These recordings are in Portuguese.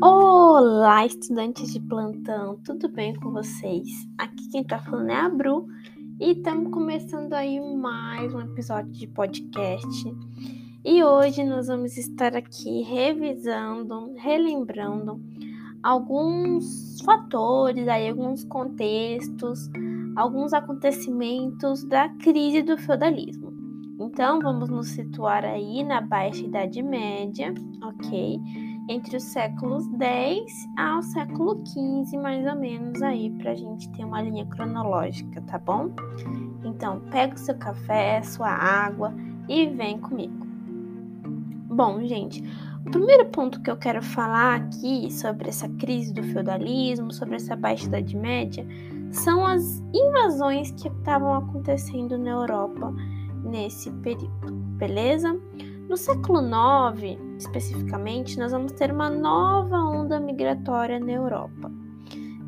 Olá, estudantes de plantão, tudo bem com vocês? Aqui quem tá falando é a Bru e estamos começando aí mais um episódio de podcast. E hoje nós vamos estar aqui revisando, relembrando alguns fatores, aí alguns contextos, alguns acontecimentos da crise do feudalismo. Então, vamos nos situar aí na Baixa Idade Média, ok? Entre os séculos 10 ao século 15, mais ou menos, aí, para a gente ter uma linha cronológica, tá bom? Então, pega o seu café, sua água e vem comigo. Bom, gente, o primeiro ponto que eu quero falar aqui sobre essa crise do feudalismo, sobre essa Baixa Idade Média, são as invasões que estavam acontecendo na Europa nesse período, beleza? No século IX, especificamente, nós vamos ter uma nova onda migratória na Europa.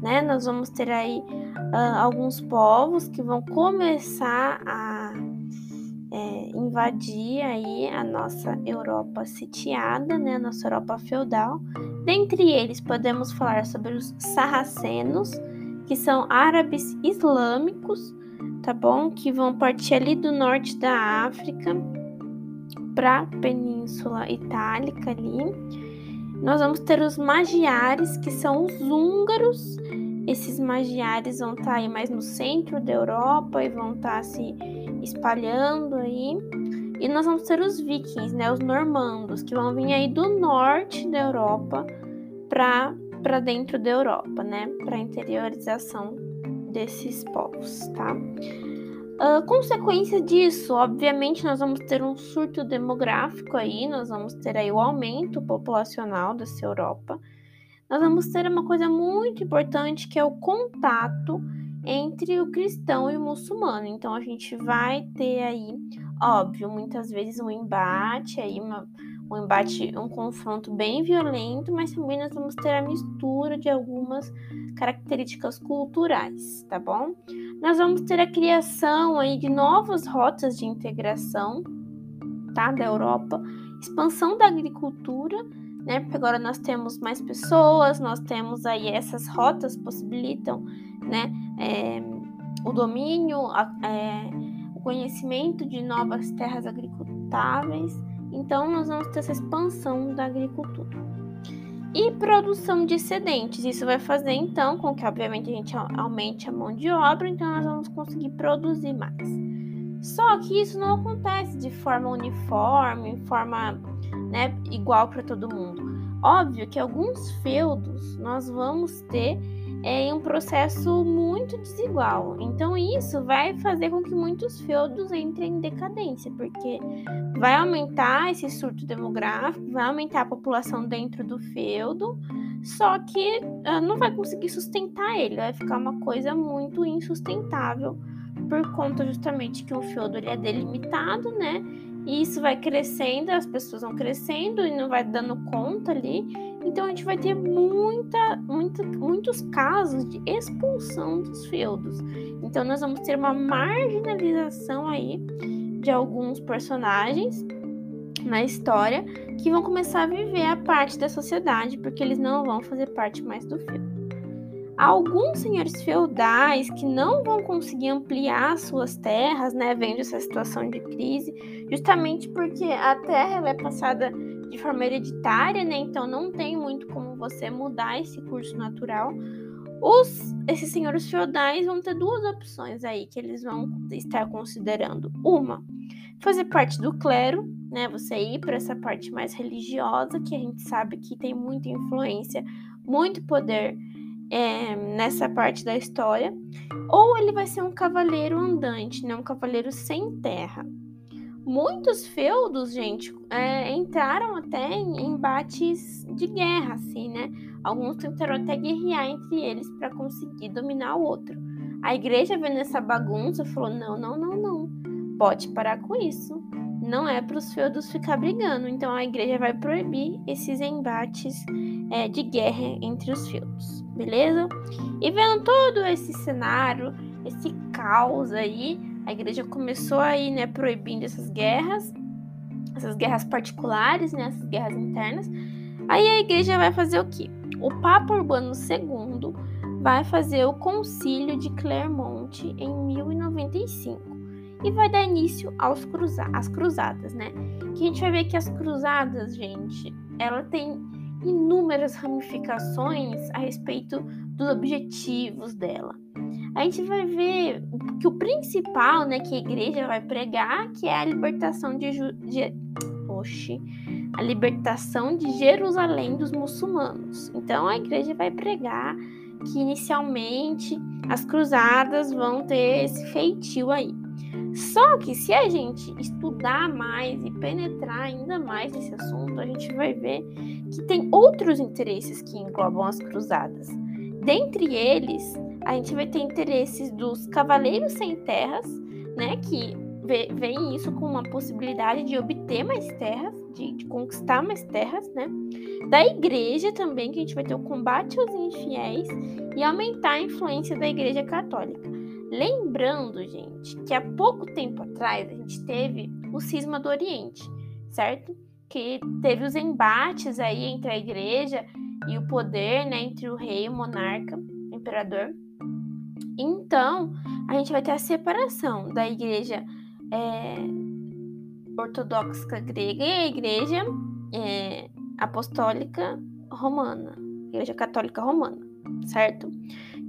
Né? Nós vamos ter aí uh, alguns povos que vão começar a é, invadir aí a nossa Europa sitiada, né? a nossa Europa feudal. Dentre eles, podemos falar sobre os sarracenos, que são árabes islâmicos, tá bom? Que vão partir ali do norte da África para a Península Itálica ali. Nós vamos ter os magiares, que são os húngaros. Esses magiares vão estar tá aí mais no centro da Europa e vão estar tá se espalhando aí. E nós vamos ter os vikings, né, os normandos, que vão vir aí do norte da Europa para para dentro da Europa, né, para interiorização desses povos, tá? Uh, consequência disso, obviamente, nós vamos ter um surto demográfico aí, nós vamos ter aí o aumento populacional dessa Europa. Nós vamos ter uma coisa muito importante que é o contato entre o cristão e o muçulmano. Então a gente vai ter aí, óbvio, muitas vezes um embate aí, uma, um embate, um confronto bem violento, mas também nós vamos ter a mistura de algumas características culturais, tá bom? Nós vamos ter a criação aí de novas rotas de integração, tá, da Europa, expansão da agricultura, né? Porque agora nós temos mais pessoas, nós temos aí essas rotas possibilitam, né, é, o domínio, a, é, o conhecimento de novas terras agricultáveis então, nós vamos ter essa expansão da agricultura. E produção de excedentes. Isso vai fazer, então, com que, obviamente, a gente aumente a mão de obra, então nós vamos conseguir produzir mais. Só que isso não acontece de forma uniforme, forma né, igual para todo mundo. Óbvio que alguns feudos nós vamos ter é um processo muito desigual. Então isso vai fazer com que muitos feudos entrem em decadência, porque vai aumentar esse surto demográfico, vai aumentar a população dentro do feudo, só que uh, não vai conseguir sustentar ele, vai ficar uma coisa muito insustentável por conta justamente que o feudo ele é delimitado, né? E isso vai crescendo, as pessoas vão crescendo e não vai dando conta ali. Então a gente vai ter muita, muita, muitos casos de expulsão dos feudos. Então nós vamos ter uma marginalização aí de alguns personagens na história que vão começar a viver a parte da sociedade porque eles não vão fazer parte mais do feudo alguns senhores feudais que não vão conseguir ampliar suas terras, né, vendo essa situação de crise, justamente porque a terra é passada de forma hereditária, né, então não tem muito como você mudar esse curso natural. Os, esses senhores feudais vão ter duas opções aí que eles vão estar considerando. Uma, fazer parte do clero, né? Você ir para essa parte mais religiosa, que a gente sabe que tem muita influência, muito poder é, nessa parte da história, ou ele vai ser um cavaleiro andante, né? um cavaleiro sem terra. Muitos feudos, gente, é, entraram até em embates de guerra, assim, né? Alguns tentaram até guerrear entre eles para conseguir dominar o outro. A igreja vendo essa bagunça falou: não, não, não, não, pode parar com isso. Não é para os feudos ficar brigando. Então a igreja vai proibir esses embates é, de guerra entre os feudos beleza? E vendo todo esse cenário, esse caos aí, a igreja começou aí, né, proibindo essas guerras, essas guerras particulares, né, essas guerras internas. Aí a igreja vai fazer o quê? o Papa Urbano II vai fazer o Concílio de Clermont em 1095 e vai dar início aos cruza às cruzadas, né? Que a gente vai ver que as cruzadas, gente, ela tem inúmeras ramificações a respeito dos objetivos dela. A gente vai ver que o principal, né, que a igreja vai pregar, que é a libertação de, de Oxi, a libertação de Jerusalém dos muçulmanos. Então a igreja vai pregar que inicialmente as cruzadas vão ter esse feitio aí. Só que se a gente estudar mais e penetrar ainda mais nesse assunto, a gente vai ver que tem outros interesses que englobam as cruzadas. Dentre eles, a gente vai ter interesses dos cavaleiros sem terras, né, que veem isso com uma possibilidade de obter mais terras, de, de, conquistar mais terras, né? Da igreja também, que a gente vai ter o combate aos infiéis e aumentar a influência da igreja católica. Lembrando, gente, que há pouco tempo atrás a gente teve o cisma do Oriente, certo? Que teve os embates aí entre a igreja e o poder, né? Entre o rei, o monarca, o imperador. Então, a gente vai ter a separação da igreja é, ortodoxa grega e a igreja é, apostólica romana, igreja católica romana, certo?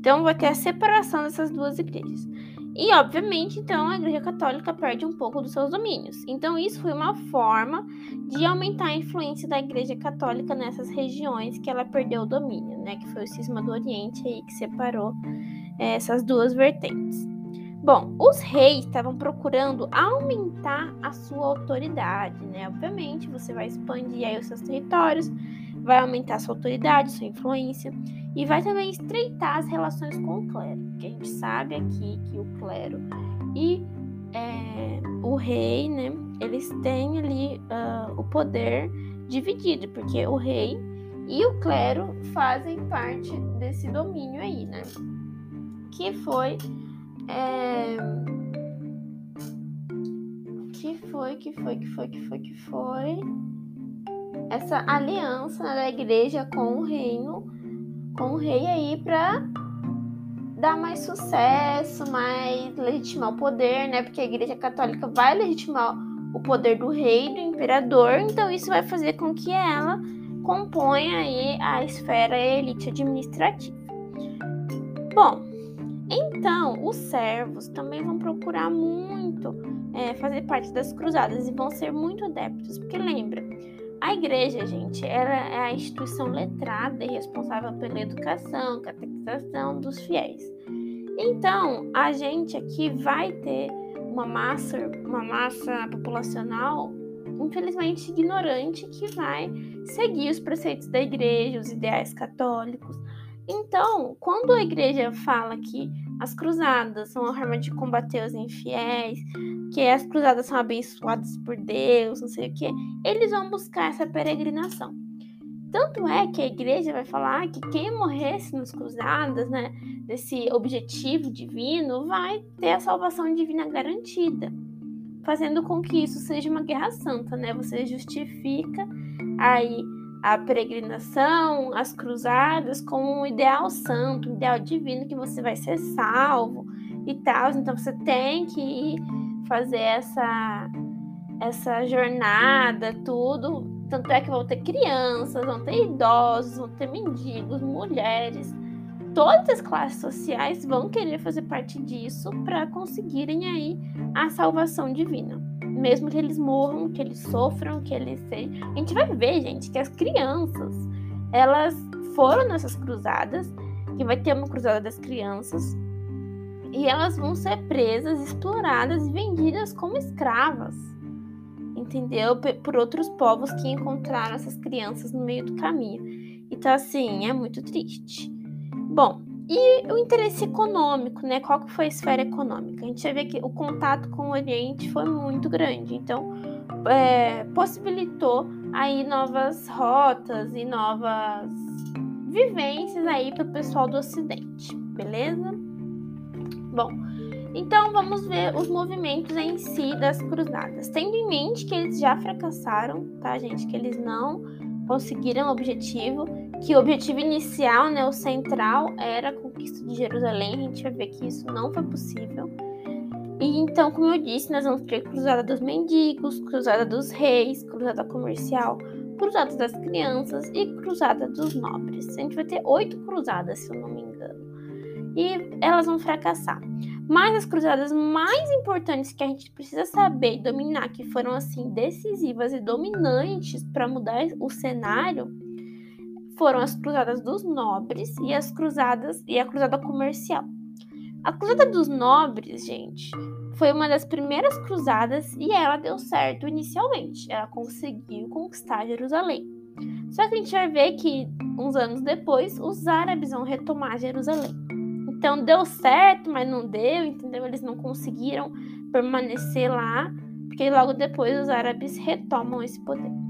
Então vai ter a separação dessas duas igrejas. E, obviamente, então, a Igreja Católica perde um pouco dos seus domínios. Então, isso foi uma forma de aumentar a influência da Igreja Católica nessas regiões que ela perdeu o domínio, né? Que foi o cisma do Oriente aí que separou é, essas duas vertentes. Bom, os reis estavam procurando aumentar a sua autoridade, né? Obviamente, você vai expandir aí os seus territórios, vai aumentar sua autoridade, sua influência e vai também estreitar as relações com o clero, porque a gente sabe aqui que o clero e é, o rei, né? Eles têm ali uh, o poder dividido, porque o rei e o clero fazem parte desse domínio aí, né? Que foi é... Que foi, que foi, que foi, que foi, que foi. Essa aliança da igreja com o reino, com o rei aí para dar mais sucesso, mais legitimar o poder, né? Porque a igreja católica vai legitimar o poder do rei, do imperador, então isso vai fazer com que ela componha aí a esfera elite administrativa. Bom, então, os servos também vão procurar muito é, fazer parte das cruzadas e vão ser muito adeptos, porque lembra, a igreja, gente, ela é a instituição letrada e responsável pela educação, catequização dos fiéis. Então, a gente aqui vai ter uma massa, uma massa populacional infelizmente ignorante que vai seguir os preceitos da igreja, os ideais católicos, então, quando a igreja fala que as cruzadas são a forma de combater os infiéis, que as cruzadas são abençoadas por Deus, não sei o que, eles vão buscar essa peregrinação. Tanto é que a igreja vai falar que quem morresse nas cruzadas, né, desse objetivo divino, vai ter a salvação divina garantida, fazendo com que isso seja uma guerra santa, né? Você justifica aí a peregrinação, as cruzadas como um ideal santo, um ideal divino que você vai ser salvo e tal. Então você tem que fazer essa essa jornada, tudo. Tanto é que vão ter crianças, vão ter idosos, vão ter mendigos, mulheres. Todas as classes sociais vão querer fazer parte disso para conseguirem aí a salvação divina mesmo que eles morram, que eles sofram, que eles sejam. A gente vai ver, gente, que as crianças elas foram nessas cruzadas, que vai ter uma cruzada das crianças, e elas vão ser presas, exploradas e vendidas como escravas, entendeu? Por outros povos que encontraram essas crianças no meio do caminho. Então, assim, é muito triste. Bom, e o interesse econômico, né? Qual que foi a esfera econômica? A gente vai ver que o contato com o Oriente foi muito grande, então é, possibilitou aí novas rotas e novas vivências aí para o pessoal do Ocidente, beleza? Bom, então vamos ver os movimentos em si das cruzadas, tendo em mente que eles já fracassaram, tá, gente? Que eles não conseguiram o objetivo que o objetivo inicial, né, o central, era a conquista de Jerusalém. A gente vai ver que isso não foi possível. E então, como eu disse, nós vamos ter cruzada dos mendigos, cruzada dos reis, cruzada comercial, cruzada das crianças e cruzada dos nobres. A gente vai ter oito cruzadas, se eu não me engano. E elas vão fracassar. Mas as cruzadas mais importantes que a gente precisa saber e dominar, que foram assim decisivas e dominantes para mudar o cenário, foram as cruzadas dos nobres e as cruzadas e a cruzada comercial. A cruzada dos nobres, gente, foi uma das primeiras cruzadas e ela deu certo inicialmente. Ela conseguiu conquistar Jerusalém. Só que a gente vai ver que uns anos depois os árabes vão retomar Jerusalém. Então deu certo, mas não deu, entendeu? Eles não conseguiram permanecer lá, porque logo depois os árabes retomam esse poder.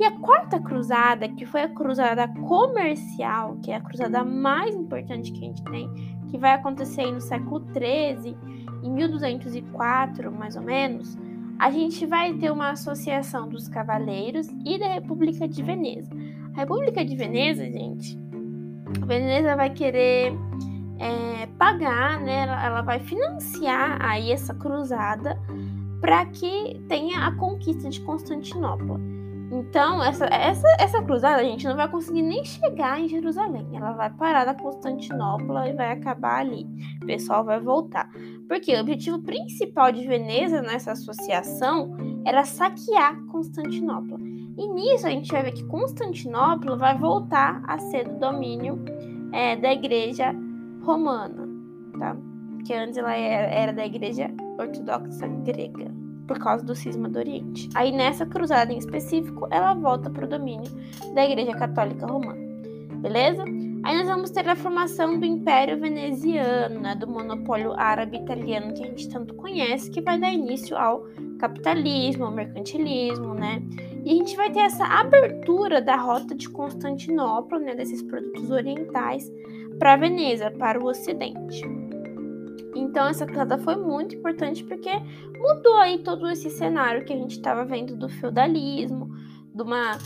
E a quarta cruzada, que foi a cruzada comercial, que é a cruzada mais importante que a gente tem, que vai acontecer no século 13, em 1204, mais ou menos, a gente vai ter uma associação dos cavaleiros e da República de Veneza. A República de Veneza, gente, a Veneza vai querer é, pagar, né? Ela, ela vai financiar aí essa cruzada para que tenha a conquista de Constantinopla. Então, essa, essa, essa cruzada a gente não vai conseguir nem chegar em Jerusalém. Ela vai parar na Constantinopla e vai acabar ali. O pessoal vai voltar. Porque o objetivo principal de Veneza nessa associação era saquear Constantinopla. E nisso a gente vai ver que Constantinopla vai voltar a ser do domínio é, da igreja romana, tá? Que antes ela era, era da igreja ortodoxa grega por causa do cisma do Oriente. Aí nessa cruzada em específico, ela volta para o domínio da Igreja Católica Romana. Beleza? Aí nós vamos ter a formação do Império Veneziano, né, do monopólio árabe italiano que a gente tanto conhece, que vai dar início ao capitalismo, ao mercantilismo, né? E a gente vai ter essa abertura da rota de Constantinopla, né, desses produtos orientais, para Veneza, para o Ocidente. Então essa cruzada foi muito importante porque mudou aí todo esse cenário que a gente estava vendo do feudalismo, de uma,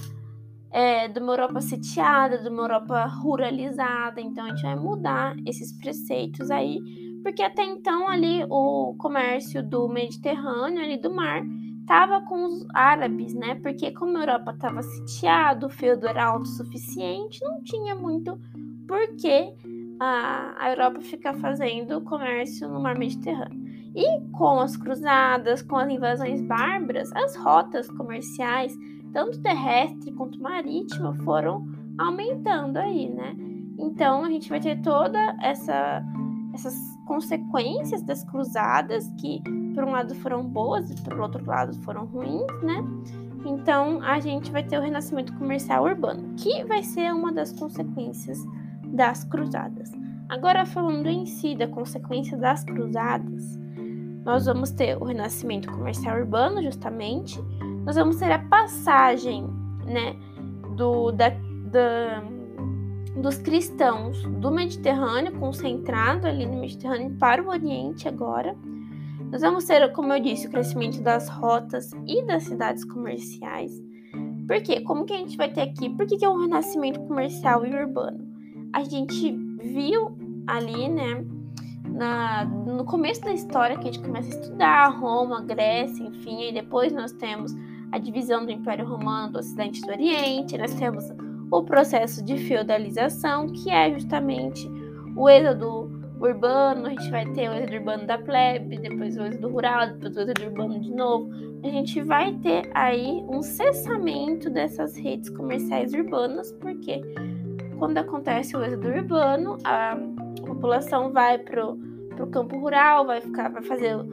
é, de uma Europa sitiada, de uma Europa ruralizada. Então a gente vai mudar esses preceitos aí, porque até então ali o comércio do Mediterrâneo, ali do mar, estava com os árabes, né? Porque como a Europa estava sitiada, o feudo era autossuficiente, não tinha muito porquê a, Europa ficar fazendo comércio no mar Mediterrâneo. E com as cruzadas, com as invasões bárbaras, as rotas comerciais, tanto terrestre quanto marítima, foram aumentando aí, né? Então a gente vai ter toda essa essas consequências das cruzadas que por um lado foram boas e por outro lado foram ruins, né? Então a gente vai ter o renascimento comercial urbano, que vai ser uma das consequências das cruzadas. Agora, falando em si da consequência das cruzadas, nós vamos ter o renascimento comercial urbano, justamente. Nós vamos ter a passagem, né, do, da, da, dos cristãos do Mediterrâneo, concentrado ali no Mediterrâneo, para o Oriente agora. Nós vamos ter, como eu disse, o crescimento das rotas e das cidades comerciais. Por quê? Como que a gente vai ter aqui? Por que, que é um renascimento comercial e urbano? A gente viu ali, né, na, no começo da história que a gente começa a estudar Roma, Grécia, enfim, e depois nós temos a divisão do Império Romano do Ocidente e do Oriente, nós temos o processo de feudalização, que é justamente o êxodo urbano, a gente vai ter o êxodo urbano da plebe, depois o êxodo rural, depois o êxodo urbano de novo. A gente vai ter aí um cessamento dessas redes comerciais urbanas, porque quando acontece o êxodo urbano, a população vai pro, pro campo rural, vai ficar, vai fazer o,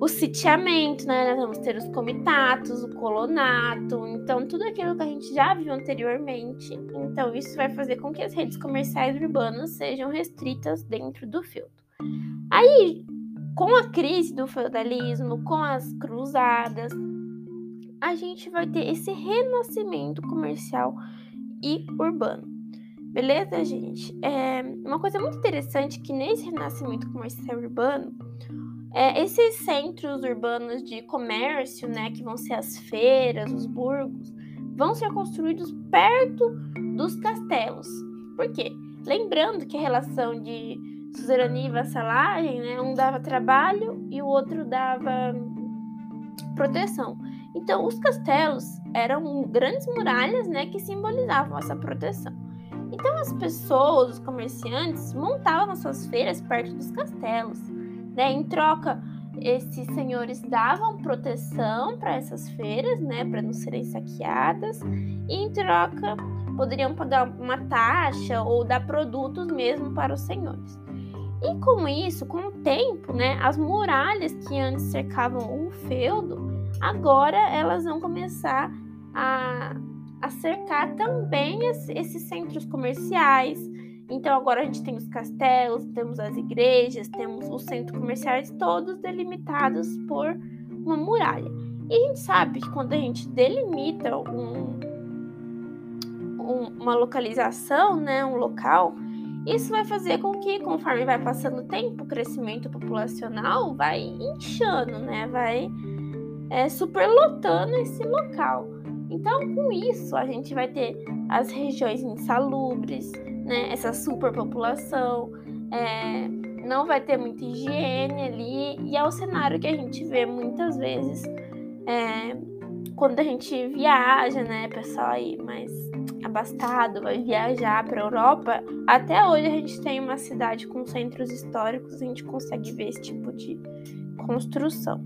o sitiamento, né? Nós vamos ter os comitatos, o colonato, então tudo aquilo que a gente já viu anteriormente. Então isso vai fazer com que as redes comerciais urbanas sejam restritas dentro do feudo. Aí, com a crise do feudalismo, com as cruzadas, a gente vai ter esse renascimento comercial e urbano. Beleza, gente? É uma coisa muito interessante que nesse renascimento comercial urbano, é, esses centros urbanos de comércio, né, que vão ser as feiras, os burgos, vão ser construídos perto dos castelos. Por quê? Lembrando que a relação de suzerania e vassalagem, né, um dava trabalho e o outro dava proteção. Então, os castelos eram grandes muralhas, né, que simbolizavam essa proteção. Então, as pessoas, os comerciantes, montavam suas feiras perto dos castelos, né? Em troca, esses senhores davam proteção para essas feiras, né, para não serem saqueadas, e em troca poderiam pagar uma taxa ou dar produtos mesmo para os senhores. E com isso, com o tempo, né, as muralhas que antes cercavam o feudo, agora elas vão começar a, a cercar também esses centros comerciais. Então agora a gente tem os castelos, temos as igrejas, temos os centros comerciais, todos delimitados por uma muralha. E a gente sabe que quando a gente delimita um, um, uma localização, né, um local, isso vai fazer com que, conforme vai passando o tempo, o crescimento populacional vai inchando, né? Vai é, superlotando esse local. Então, com isso, a gente vai ter as regiões insalubres, né? Essa superpopulação, é, não vai ter muita higiene ali, e é o cenário que a gente vê muitas vezes é, quando a gente viaja, né? Pessoal aí mais abastado, vai viajar para a Europa, até hoje a gente tem uma cidade com centros históricos, a gente consegue ver esse tipo de construção,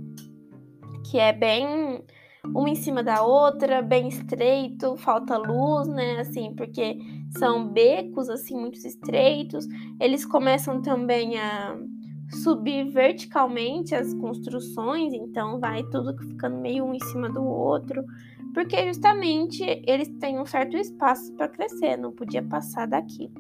que é bem uma em cima da outra, bem estreito, falta luz, né? Assim, porque são becos assim muito estreitos. Eles começam também a subir verticalmente as construções, então vai tudo ficando meio um em cima do outro porque justamente eles têm um certo espaço para crescer, não podia passar daqui.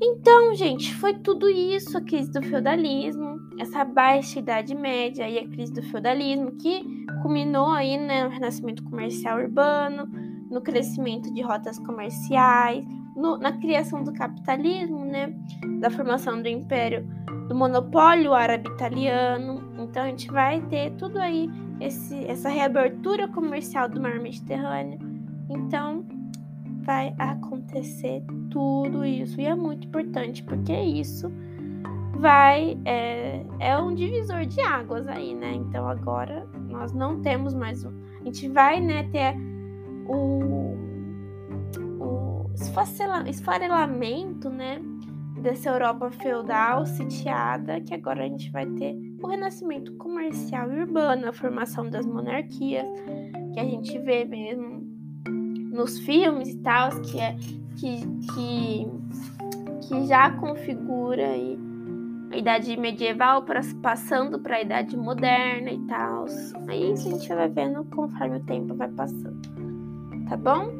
Então, gente, foi tudo isso a crise do feudalismo, essa baixa idade média e a crise do feudalismo que culminou aí né, no renascimento comercial urbano, no crescimento de rotas comerciais, no, na criação do capitalismo, né, da formação do império do monopólio árabe-italiano. Então a gente vai ter tudo aí esse, essa reabertura comercial do mar Mediterrâneo. Então, vai acontecer tudo isso. E é muito importante, porque isso vai. É, é um divisor de águas aí, né? Então, agora nós não temos mais. Um, a gente vai né, ter o, o esfarelamento, né? dessa Europa feudal sitiada, que agora a gente vai ter o renascimento comercial e urbano, a formação das monarquias, que a gente vê mesmo nos filmes e tal, que é que, que, que já configura aí a idade medieval passando para a idade moderna e tal. Aí a gente vai vendo conforme o tempo vai passando. Tá bom?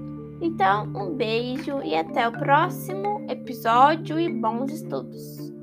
Então, um beijo e até o próximo episódio e bons estudos!